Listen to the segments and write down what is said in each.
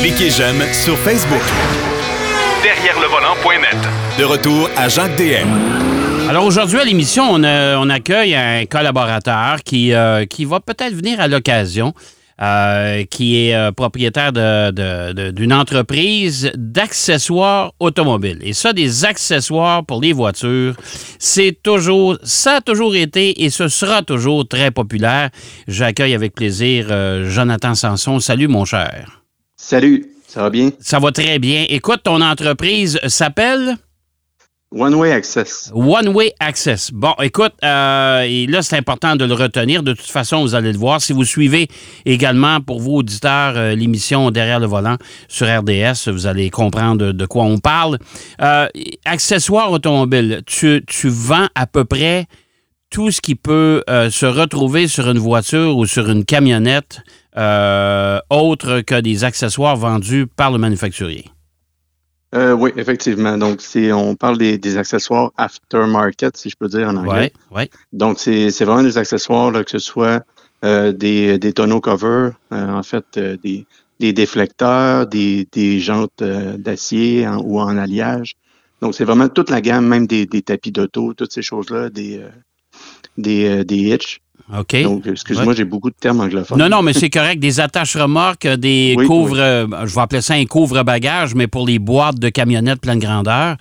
Cliquez j'aime sur Facebook. Derrière le volant.net. De retour à Jacques DM. Alors aujourd'hui à l'émission, on, euh, on accueille un collaborateur qui, euh, qui va peut-être venir à l'occasion. euh, qui est euh, propriétaire de- de- de- d'une entreprise d'accessoires automobiles. Et ça, des accessoires pour les voitures, c'est toujours, ça a toujours été et ce sera toujours très populaire. J'accueille avec plaisir euh, Jonathan Sanson. Salut mon cher. Salut, ça va bien? Ça va très bien. Écoute, ton entreprise s'appelle? One Way Access. One Way Access. Bon, écoute, euh, et là, c'est important de le retenir. De toute façon, vous allez le voir. Si vous suivez également, pour vous, auditeurs, euh, l'émission Derrière le volant sur RDS, vous allez comprendre de, de quoi on parle. Euh, accessoires automobiles, tu, tu vends à peu près tout ce qui peut se retrouver sur une voiture ou sur une camionnette, euh, autre que des accessoires vendus par le manufacturier. Euh, oui, effectivement. Donc, c'est, on parle des, des accessoires aftermarket, si je peux dire en anglais. Oui, oui. Donc, c'est, c'est vraiment des accessoires, là, que ce soit euh, des, des tonneaux cover, euh, en fait, des, des déflecteurs, des, des jantes d'acier ou en alliage. Donc, c'est vraiment toute la gamme, même des, des tapis d'auto, toutes ces choses-là, des, des, des hitch. OK. Donc, excuse-moi, j'ai beaucoup de termes anglophones. Non, non, mais c'est correct. Des attaches remorques, des Oui, couvre, oui. euh, je vais appeler ça un couvre-bagage, mais pour les boîtes de camionnettes pleine grandeur.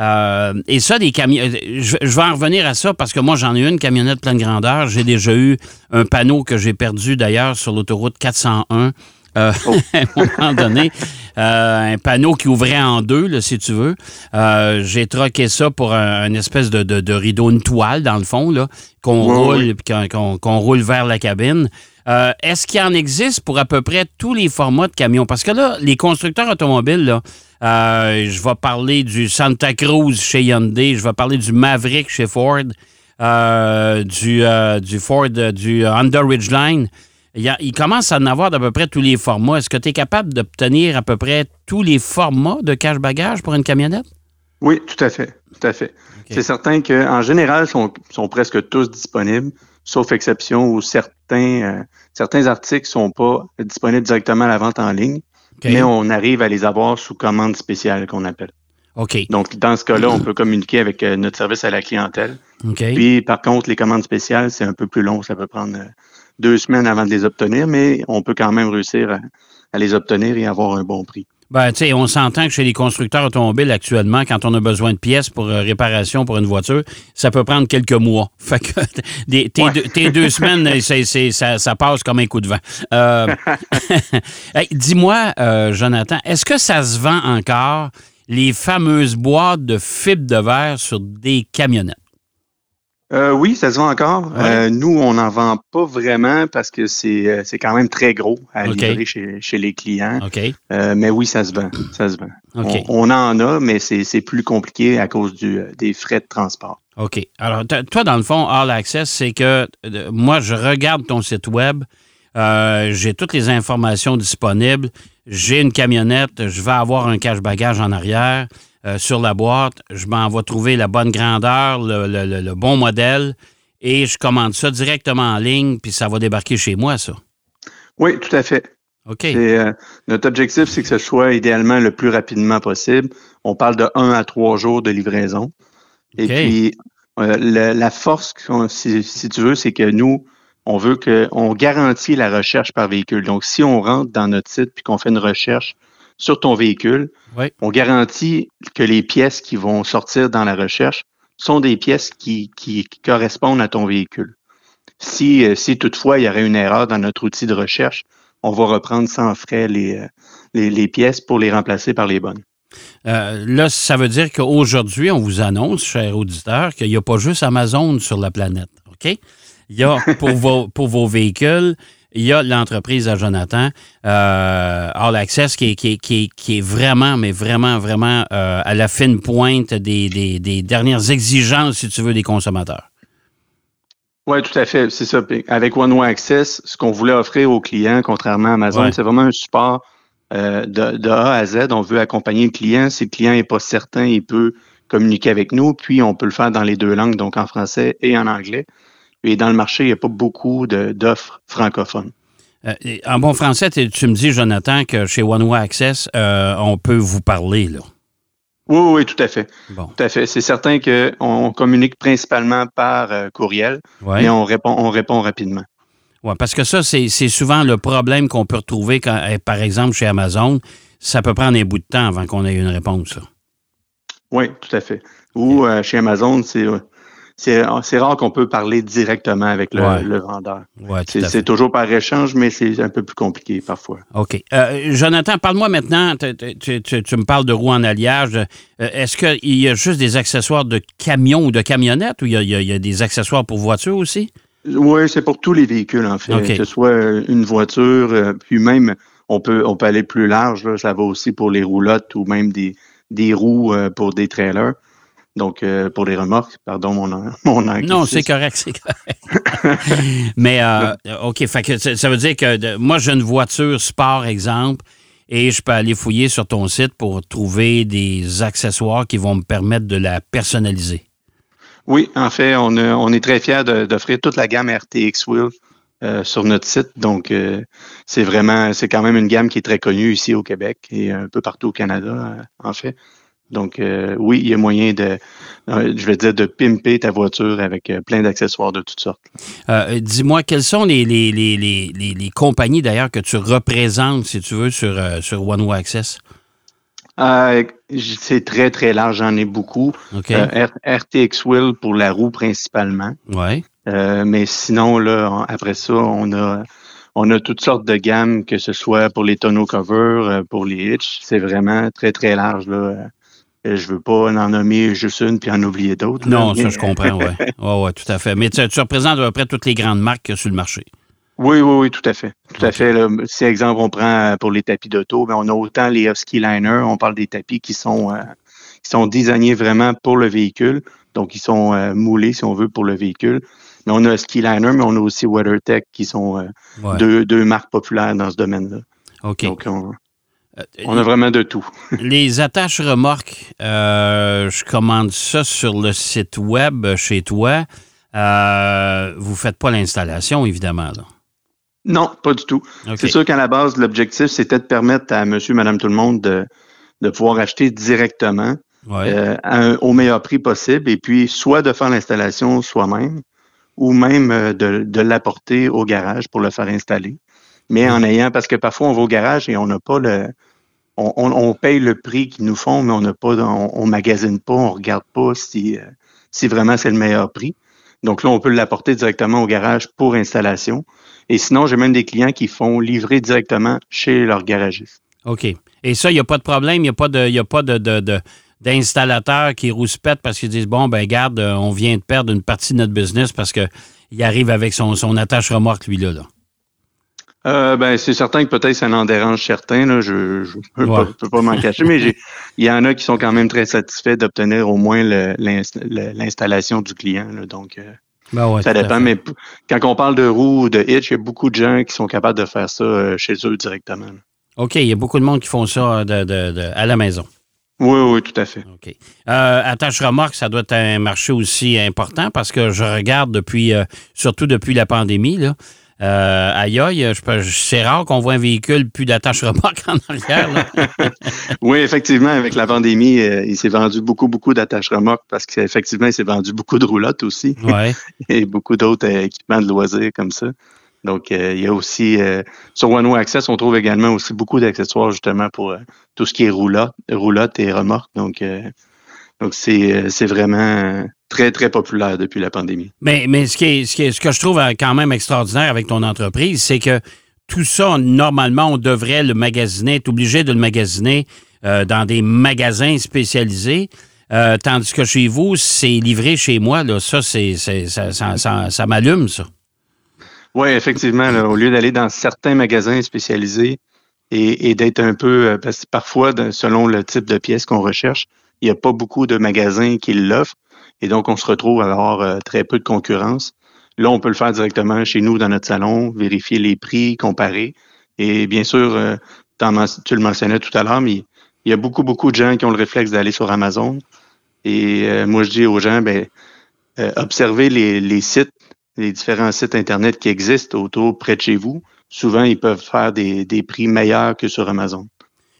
Euh, et ça, des camionnettes, je, je vais en revenir à ça parce que moi, j'en ai une camionnette pleine grandeur. J'ai déjà eu un panneau que j'ai perdu d'ailleurs sur l'autoroute 401. euh, à un moment donné, Euh, un panneau qui ouvrait en deux, là, si tu veux. Euh, j'ai troqué ça pour un, une espèce de, de- de rideau, une toile, dans le fond, là, qu'on Ouais, roule, ouais. qu'on, qu'on- qu'on roule vers la cabine. Euh, est-ce qu'il en existe pour à peu près tous les formats de camions? Parce que là, les constructeurs automobiles, là, euh, je vais parler du Santa Cruz chez Hyundai, je vais parler du Maverick chez Ford, euh, du, du Ford, du Honda Ridgeline. Il, y a- il commence à en avoir d'à peu près tous les formats. Est-ce que tu es capable d'obtenir à peu près tous les formats de cache-bagage pour une camionnette? Oui, tout à fait. Tout à fait. C'est certain qu'en général, ils sont, sont presque tous disponibles, sauf exception où certains, euh, certains articles sont pas disponibles directement à la vente en ligne, mais on arrive à les avoir sous commande spéciale qu'on appelle. OK. Donc, dans ce cas-là, on peut communiquer avec euh, notre service à la clientèle. Puis, par contre, les commandes spéciales, c'est un peu plus long. Ça peut prendre euh, deux semaines avant de les obtenir, mais on peut quand même réussir à, à les obtenir et avoir un bon prix. Ben, tu sais, on s'entend que chez les constructeurs automobiles actuellement, quand on a besoin de pièces pour euh, réparation pour une voiture, ça peut prendre quelques mois. Fait que des- tes, Ouais. deux, tes deux semaines, ça, ça passe comme un coup de vent. Euh, hey, Dis-moi, euh, Jonathan, est-ce que ça se vend encore les fameuses boîtes de fibre de verre sur des camionnettes? Euh, oui, ça se vend encore. Ouais. Euh, nous, on n'en vend pas vraiment parce que c'est euh, c'est quand même très gros à livrer chez, chez les clients. Euh, mais oui, ça se vend. Ça se vend. On, on en a, mais c'est c'est plus compliqué à cause du, des frais de transport. OK. Alors, toi, dans le fond, All Access, c'est que moi, je regarde ton site web, j'ai toutes les informations disponibles, j'ai une camionnette, je vais avoir un cache-bagage en arrière euh, sur la boîte, je m'en vais trouver la bonne grandeur, le, le- le- le bon modèle, et je commande ça directement en ligne, puis ça va débarquer chez moi, ça. Oui, tout à fait. OK. Euh, notre objectif, c'est que ce soit idéalement le plus rapidement possible. On parle de un à trois jours de livraison. Et puis, euh, la, la force, si tu veux, c'est que nous, on veut qu'on garantit la recherche par véhicule. Donc, si on rentre dans notre site puis qu'on fait une recherche sur ton véhicule, Oui. on garantit que les pièces qui vont sortir dans la recherche sont des pièces qui, qui- qui correspondent à ton véhicule. Si, euh, si toutefois il y aurait une erreur dans notre outil de recherche, on va reprendre sans frais les, euh, les, les pièces pour les remplacer par les bonnes. Euh, là, ça veut dire qu'aujourd'hui, on vous annonce, chers auditeurs, qu'il n'y a pas juste Amazon sur la planète. OK? Il y a pour vos, pour vos véhicules, il y a l'entreprise à Jonathan, euh, All Access, qui est, qui, est, qui, est, qui est vraiment, mais vraiment, vraiment euh, à la fine pointe des, des, des dernières exigences, si tu veux, des consommateurs. Oui, tout à fait. C'est ça. Avec One Way Access, ce qu'on voulait offrir aux clients, contrairement à Amazon, Ouais. c'est vraiment un support euh, de, de A à Z. On veut accompagner le client. Si le client n'est pas certain, il peut communiquer avec nous. Puis, on peut le faire dans les deux langues, donc en français et en anglais. Et dans le marché, il n'y a pas beaucoup d'offres francophones. Euh, en bon français, tu me dis, Jonathan, que chez One Way Access, euh, on peut vous parler, là. Oui, oui, tout à fait. Bon. Tout à fait. C'est certain qu'on communique principalement par euh, courriel, Ouais. mais on répond, on répond rapidement. Ouais, parce que ça, c'est souvent le problème qu'on peut retrouver, quand, eh, par exemple, chez Amazon. Ça peut prendre un bout de temps avant qu'on ait une réponse. ça. Oui, tout à fait. Ou euh, chez Amazon, c'est c'est rare qu'on peut parler directement avec le, Ouais. le vendeur. Ouais, C'est toujours par échange, mais c'est un peu plus compliqué parfois. OK. Euh, Jonathan, parle-moi maintenant. Tu, tu- tu- tu me parles de roues en alliage. Euh, Est-ce qu'il y a juste des accessoires de camion ou de camionnette ou il y a, il y a- des accessoires pour voiture aussi? Oui, c'est pour tous les véhicules, en fait. Que ce soit euh, une voiture, puis même, on peut, on peut aller plus large. là. Ça va aussi pour les roulottes ou même des, des roues pour des trailers. Donc, euh, pour les remorques, pardon mon, mon. Non, c'est correct, c'est correct. Mais, euh, OK, fait que ça veut dire que de- moi, j'ai une voiture sport, exemple, et je peux aller fouiller sur ton site pour trouver des accessoires qui vont me permettre de la personnaliser. Oui, en fait, on, a- on est très fiers d'offrir toute la gamme RTX Wheel euh, sur notre site. Donc, c'est vraiment, c'est quand même une gamme qui est très connue ici au Québec et un peu partout au Canada, en fait. Donc, euh, oui, il y a moyen de, euh, je vais dire, de pimper ta voiture avec euh, plein d'accessoires de toutes sortes. Dis-moi, quelles sont les, les, les, les, compagnies d'ailleurs que tu représentes, si tu veux, sur, sur One Way Access? C'est très, très large, j'en ai beaucoup. RTX Wheel pour la roue principalement. oui. Euh, mais sinon, là, après ça, on a, on a toutes sortes de gammes, que ce soit pour les tonneaux covers, euh, pour les hitch. C'est vraiment très, très large. Là. Euh, Je veux pas en nommer juste une puis en oublier d'autres. Non, mais- ça, je comprends, oui. Oui, oui, tout à fait. Mais tu, tu représentes à peu près toutes les grandes marques qu'il y a sur le marché. Oui, oui, oui, tout à fait. Tout à fait. là. Si, exemple, on prend euh, pour les tapis d'auto, ben, on a autant les Husky Liner, on parle des tapis qui sont, euh, qui sont designés vraiment pour le véhicule. Donc, ils sont euh, moulés, si on veut, pour le véhicule. Mais on a Husky Liner, mais on a aussi WeatherTech qui sont euh, Ouais. deux, deux marques populaires dans ce domaine-là. OK. Donc, on, Euh, on a vraiment de tout. Les attaches remorques, euh, je commande ça sur le site web chez toi. Euh, vous ne faites pas l'installation, évidemment. Là. Non, pas du tout. C'est sûr qu'à la base, l'objectif, c'était de permettre à monsieur, madame, tout le monde de, de pouvoir acheter directement Ouais. euh, à un- au meilleur prix possible et puis soit de faire l'installation soi-même ou même euh, de, de l'apporter au garage pour le faire installer. Mais en ayant, parce que parfois on va au garage et on n'a pas le, on, paye le prix qu'ils nous font, mais on n'a pas, on, magasine pas, on regarde pas si, euh, si vraiment c'est le meilleur prix. Donc là, on peut l'apporter directement au garage pour installation. Et sinon, j'ai même des clients qui font livrer directement chez leur garagiste. OK. Et ça, il n'y a pas de problème, il n'y a pas de, il y a pas de, de- de- qui rouspètent parce qu'ils disent Bon, ben garde, euh, on vient de perdre une partie de notre business parce qu'il arrive avec son, son attache remorque, lui-là. Là. Euh, ben, c'est certain que peut-être ça en dérange certains. Là, je je peux, Ouais. pas, peux pas m'en cacher, mais il y en a qui sont quand même très satisfaits d'obtenir au moins l'installation du client. là. donc, euh, Ben ouais, ça dépend. Mais quand on parle de roue ou de hitch, il y a beaucoup de gens qui sont capables de faire ça euh, chez eux directement. là. OK, il y a beaucoup de monde qui font ça de- de- de- à la maison. Oui, oui, tout à fait. OK. Euh, attache remorque, ça doit être un marché aussi important parce que je regarde depuis, euh, surtout depuis la pandémie, là. Euh, aïe aïe, je peux- c'est rare qu'on voit un véhicule plus d'attache remorque en arrière. là. Oui, effectivement, avec la pandémie, euh, il s'est vendu beaucoup, beaucoup d'attaches remorques parce qu'effectivement, il s'est vendu beaucoup de roulottes aussi. Ouais. et beaucoup d'autres euh, équipements de loisirs comme ça. Donc, euh, il y a aussi, euh, sur One Way Access, on trouve également aussi beaucoup d'accessoires justement pour tout ce qui est roulotte, roulotte et remorque. Donc, euh, donc c'est, euh, c'est vraiment très, très populaire depuis la pandémie. Mais, mais ce, qui est, ce, qui est- ce que je trouve euh, quand même extraordinaire avec ton entreprise, c'est que tout ça, normalement, on devrait le magasiner, être obligé de le magasiner euh, dans des magasins spécialisés. Euh, tandis que chez vous, c'est livré chez moi. Là. Ça, c'est, ça, ça, ça- ça m'allume, ça. Oui, effectivement, là, au lieu d'aller dans certains magasins spécialisés et, et d'être un peu, parce que parfois, selon le type de pièce qu'on recherche, il n'y a pas beaucoup de magasins qui l'offrent. Et donc, on se retrouve à avoir euh, très peu de concurrence. Là, on peut le faire directement chez nous dans notre salon, vérifier les prix, comparer. Et bien sûr, euh, tu le mentionnais tout à l'heure, mais il y a beaucoup, beaucoup de gens qui ont le réflexe d'aller sur Amazon. Et euh, moi, je dis aux gens, ben, euh, observez les, les sites, les différents sites Internet qui existent autour près de chez vous. souvent, ils peuvent faire des, des prix meilleurs que sur Amazon.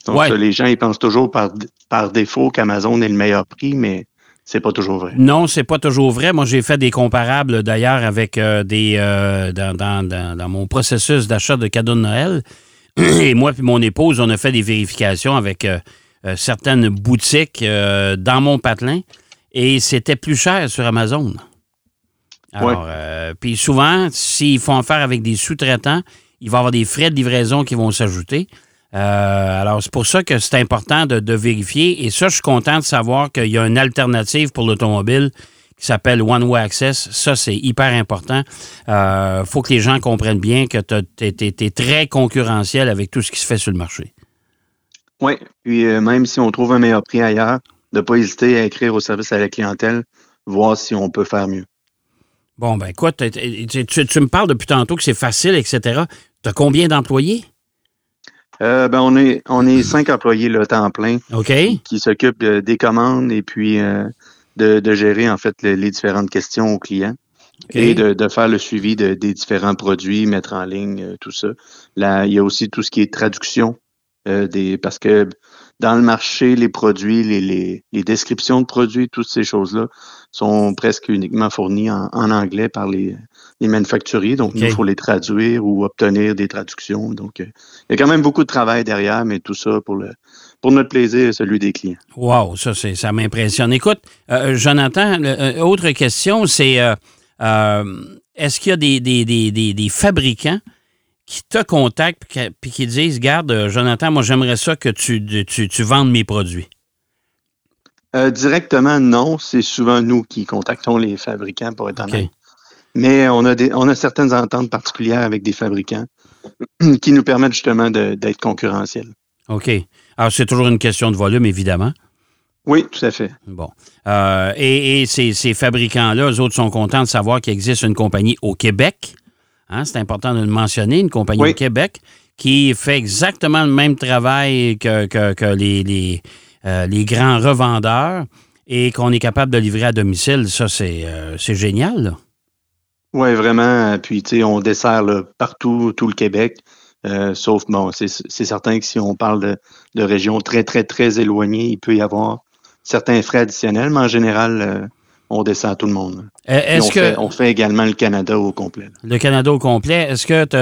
Donc, Ouais. les gens, ils pensent toujours par, par défaut qu'Amazon est le meilleur prix, mais c'est pas toujours vrai. Non, c'est pas toujours vrai. Moi, j'ai fait des comparables d'ailleurs avec euh, des euh, dans, dans- dans- dans mon processus d'achat de cadeaux de Noël. Et moi puis mon épouse, on a fait des vérifications avec euh, certaines boutiques dans mon patelin et c'était plus cher sur Amazon. Alors, euh, puis souvent, s'ils font affaire avec des sous-traitants, il va y avoir des frais de livraison qui vont s'ajouter. Euh, alors, c'est pour ça que c'est important de, de vérifier. Et ça, je suis content de savoir qu'il y a une alternative pour l'automobile qui s'appelle One Way Access. Ça, c'est hyper important. Il faut que les gens comprennent bien que tu es, très concurrentiel avec tout ce qui se fait sur le marché. Oui, puis euh, même si on trouve un meilleur prix ailleurs, de ne pas hésiter à écrire au service à la clientèle, voir si on peut faire mieux. Bon, ben écoute, tu- tu me parles depuis tantôt que c'est facile, etc. Tu as combien d'employés? Euh, ben, on est on est cinq employés là, temps plein OK? qui s'occupent des commandes et puis euh, de, de gérer en fait le- les différentes questions aux clients OK. et de, de faire le suivi de- des différents produits, mettre en ligne euh, tout ça. Là, il y a aussi tout ce qui est traduction euh, des parce que dans le marché, les produits, les, les, les descriptions de produits, toutes ces choses-là sont presque uniquement fournies en, en anglais par les, les manufacturiers. Donc, il faut les traduire ou obtenir des traductions. Donc, euh, il y a quand même beaucoup de travail derrière, mais tout ça pour le pour notre plaisir et celui des clients. Wow, ça, c'est, ça m'impressionne. Écoute, euh, Jonathan, le- euh, autre question, c'est euh, euh, est-ce qu'il y a des, des, des, des fabricants qui te contactent puis qui- disent Garde, euh, Jonathan, moi, j'aimerais ça que tu, tu, tu vendes mes produits? Euh, directement, non. C'est souvent nous qui contactons les fabricants pour être OK. honnête. Mais on a, des, on a certaines ententes particulières avec des fabricants qui nous permettent justement de- d'être concurrentiels. OK. Alors, c'est toujours une question de volume, évidemment. Oui, tout à fait. Bon. Euh, et et ces, ces fabricants-là, eux autres sont contents de savoir qu'il existe une compagnie au Québec. Hein, c'est important de le mentionner, une compagnie Oui. au Québec qui fait exactement le même travail que, que- que les, les, euh, les grands revendeurs et qu'on est capable de livrer à domicile. Ça, c'est euh, génial. Oui, vraiment. Puis, tu sais, on dessert là, partout, tout le Québec. Euh, sauf, bon, c'est certain que si on parle de, de régions très, très, très éloignées, il peut y avoir certains frais additionnels, mais en général, on dessert tout le monde. Euh, Est-ce on, que fait, on fait également le Canada au complet. là. le Canada au complet, est-ce que tu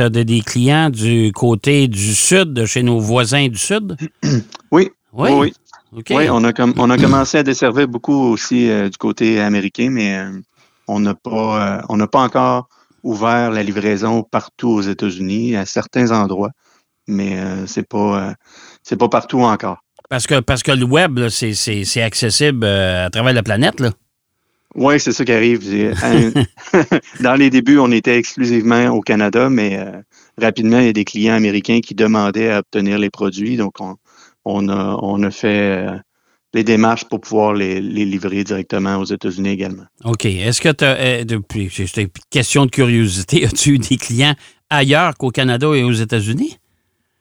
as, des clients du côté du sud, de chez nos voisins du sud? Oui, Oui? oui, on a, com- on a commencé à desservir beaucoup aussi euh, du côté américain, mais euh, on n'a pas, on n'a pas encore ouvert la livraison partout aux États-Unis, à certains endroits, mais c'est pas, c'est pas partout encore. Parce que, parce que le web, là, c'est, c'est- c'est accessible euh, à travers la planète. Là. Oui, c'est ça qui arrive. Dans les débuts, on était exclusivement au Canada, mais euh, rapidement, il y a des clients américains qui demandaient à obtenir les produits, donc on, on a, on a fait euh, les démarches pour pouvoir les, les livrer directement aux États-Unis également. OK. Est-ce que tu as, depuis, c'est une question de curiosité, as-tu eu des clients ailleurs qu'au Canada et aux États-Unis?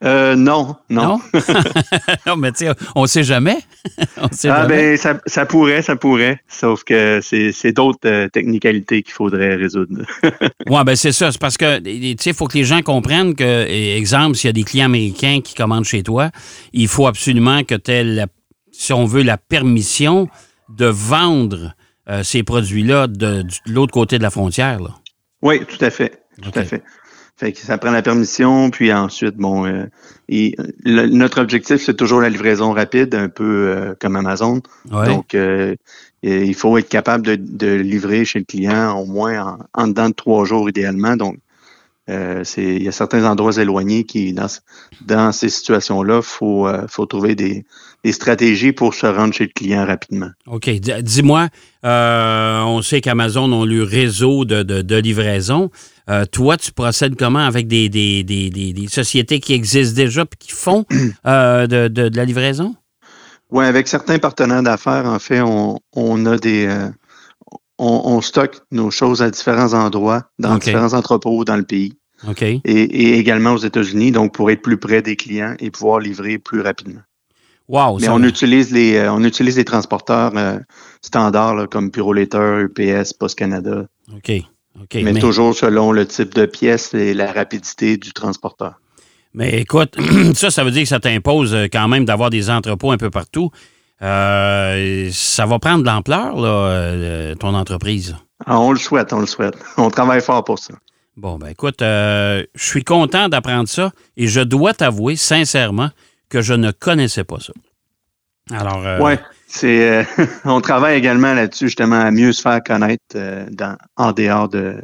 Euh, non, non. Non? non, mais tu sais, on ne sait jamais. on sait Ah jamais. ben ça, ça pourrait, ça pourrait. Sauf que c'est d'autres euh, technicalités qu'il faudrait résoudre. Oui, ben c'est ça. C'est parce que, tu sais, il faut que les gens comprennent que, exemple, s'il y a des clients américains qui commandent chez toi, il faut absolument que tu aies, la- si on veut, la permission de vendre euh, ces produits-là de, l'autre côté de la frontière. Là. oui, tout à fait, tout à fait. Fait que ça prend la permission, puis ensuite, bon, euh, et, le- notre objectif c'est toujours la livraison rapide, un peu euh, comme Amazon. Ouais. Donc, euh, il faut être capable de, de livrer chez le client au moins en, en dedans de trois jours idéalement. Donc, euh, c'est il y a certains endroits éloignés qui, dans, dans ces situations-là, faut euh, faut trouver des, des stratégies pour se rendre chez le client rapidement. OK. Dis-moi, euh, on sait qu'Amazon ont le réseau de, de- de livraison. Toi, tu procèdes comment avec des, des- des- sociétés qui existent déjà et qui font de, de- la livraison? Oui, avec certains partenaires d'affaires, en fait, on, on a des on, on stocke nos choses à différents endroits, dans différents entrepôts dans le pays Et, et également aux États-Unis, donc pour être plus près des clients et pouvoir livrer plus rapidement. Wow. Mais ça- on utilise les euh, on utilise les transporteurs euh, standards là, comme Purolator, UPS, Post Canada. OK. Mais, mais, toujours selon le type de pièce et la rapidité du transporteur. mais écoute, ça, ça veut dire que ça t'impose euh, quand même d'avoir des entrepôts un peu partout. Euh, ça va prendre de l'ampleur, là, ton entreprise? Ah, on le souhaite, on le souhaite. On travaille fort pour ça. Bon, ben écoute, euh, je suis content d'apprendre ça et je dois t'avouer sincèrement que je ne connaissais pas ça. Alors, euh, c'est. euh, on travaille également là-dessus justement à mieux se faire connaître euh, dans, en dehors de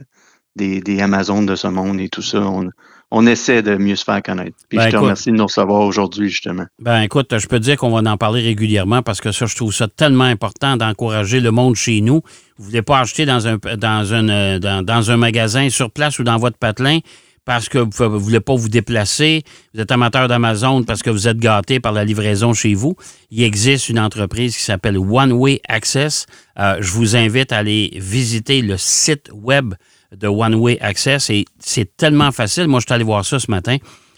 des, des Amazones de ce monde et tout ça. On, on essaie de mieux se faire connaître. Puis Ben, je te écoute. remercie de nous recevoir aujourd'hui justement. Ben écoute, je peux te dire qu'on va en parler régulièrement parce que ça, je trouve ça tellement important d'encourager le monde chez nous. Vous ne voulez pas acheter dans un, dans, un, euh, dans, dans un magasin sur place ou dans votre patelin parce que vous ne voulez pas vous déplacer. Vous êtes amateur d'Amazon parce que vous êtes gâté par la livraison chez vous. Il existe une entreprise qui s'appelle One Way Access. Euh, je vous invite à aller visiter le site web de One Way Access et c'est tellement facile. Moi, je suis allé voir ça ce matin.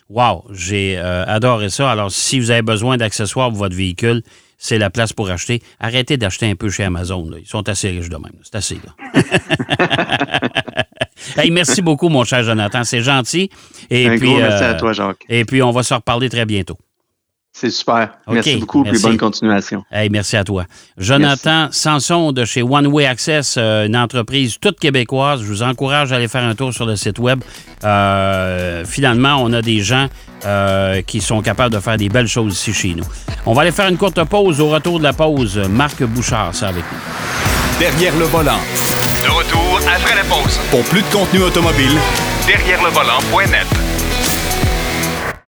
Wow, j'ai euh, adoré ça. Alors, si vous avez besoin d'accessoires pour votre véhicule, c'est la place pour acheter. Arrêtez d'acheter un peu chez Amazon. là. Ils sont assez riches de même. C'est assez, là. hey, merci beaucoup, mon cher Jonathan. C'est gentil. Et Un puis, gros merci euh, à toi, Jacques. Et puis, on va se reparler très bientôt. C'est super. Merci beaucoup et merci. bonne continuation. Hey, merci à toi. Jonathan Sanson de chez One Way Access, euh, une entreprise toute québécoise. Je vous encourage à aller faire un tour sur le site web. Euh, finalement, on a des gens euh, qui sont capables de faire des belles choses ici chez nous. On va aller faire une courte pause. Au retour de la pause, Marc Bouchard, c'est avec nous. Derrière le volant. De retour après la pause. Pour plus de contenu automobile, Derrière le volant.net.